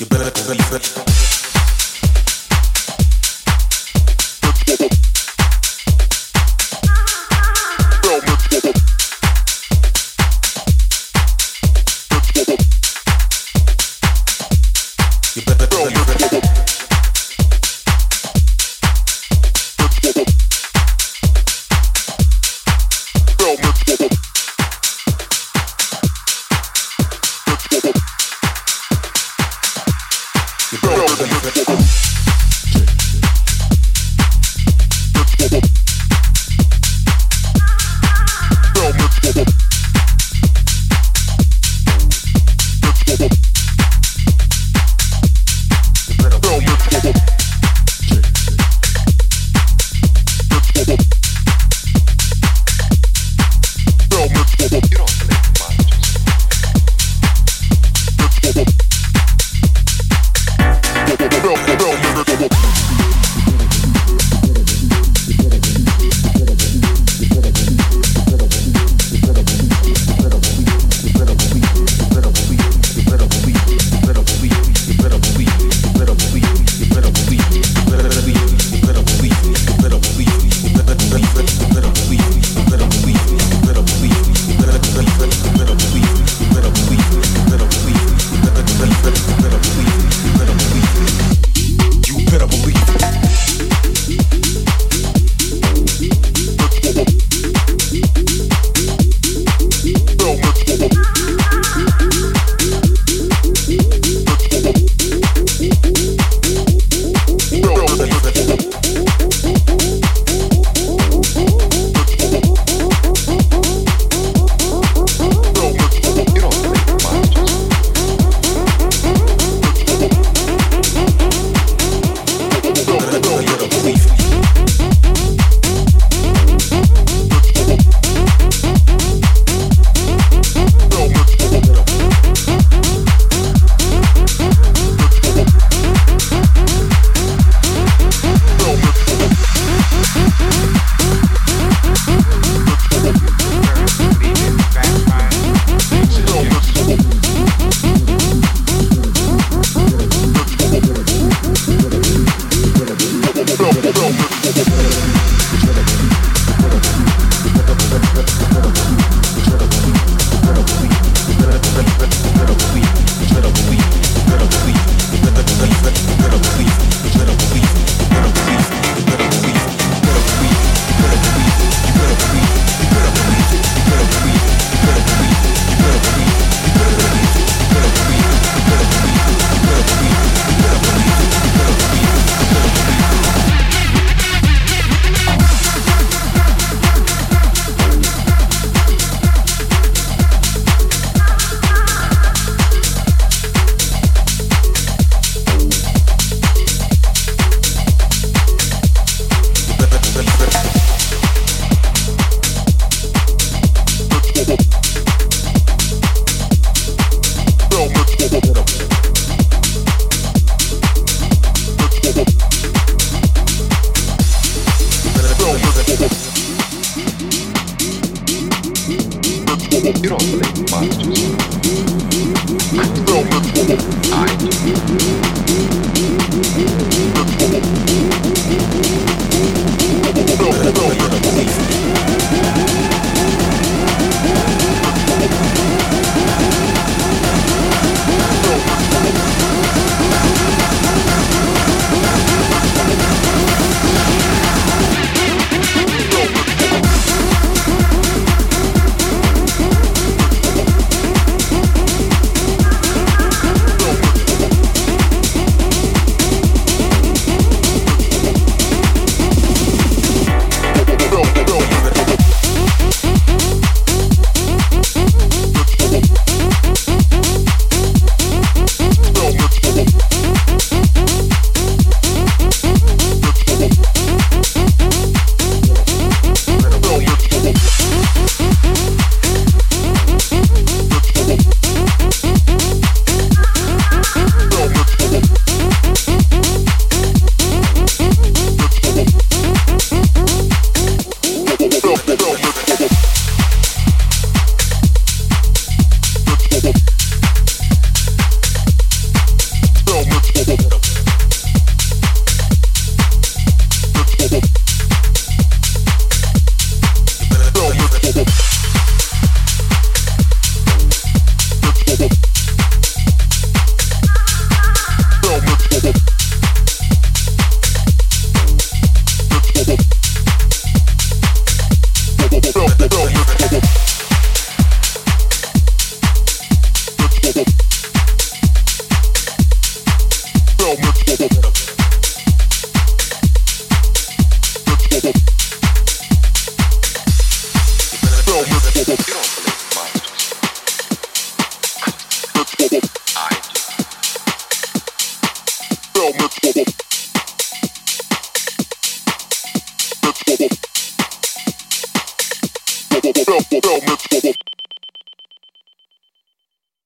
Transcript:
You better, better, better. Bill, Bill. You don't sleep much. You don't look Bell, bell,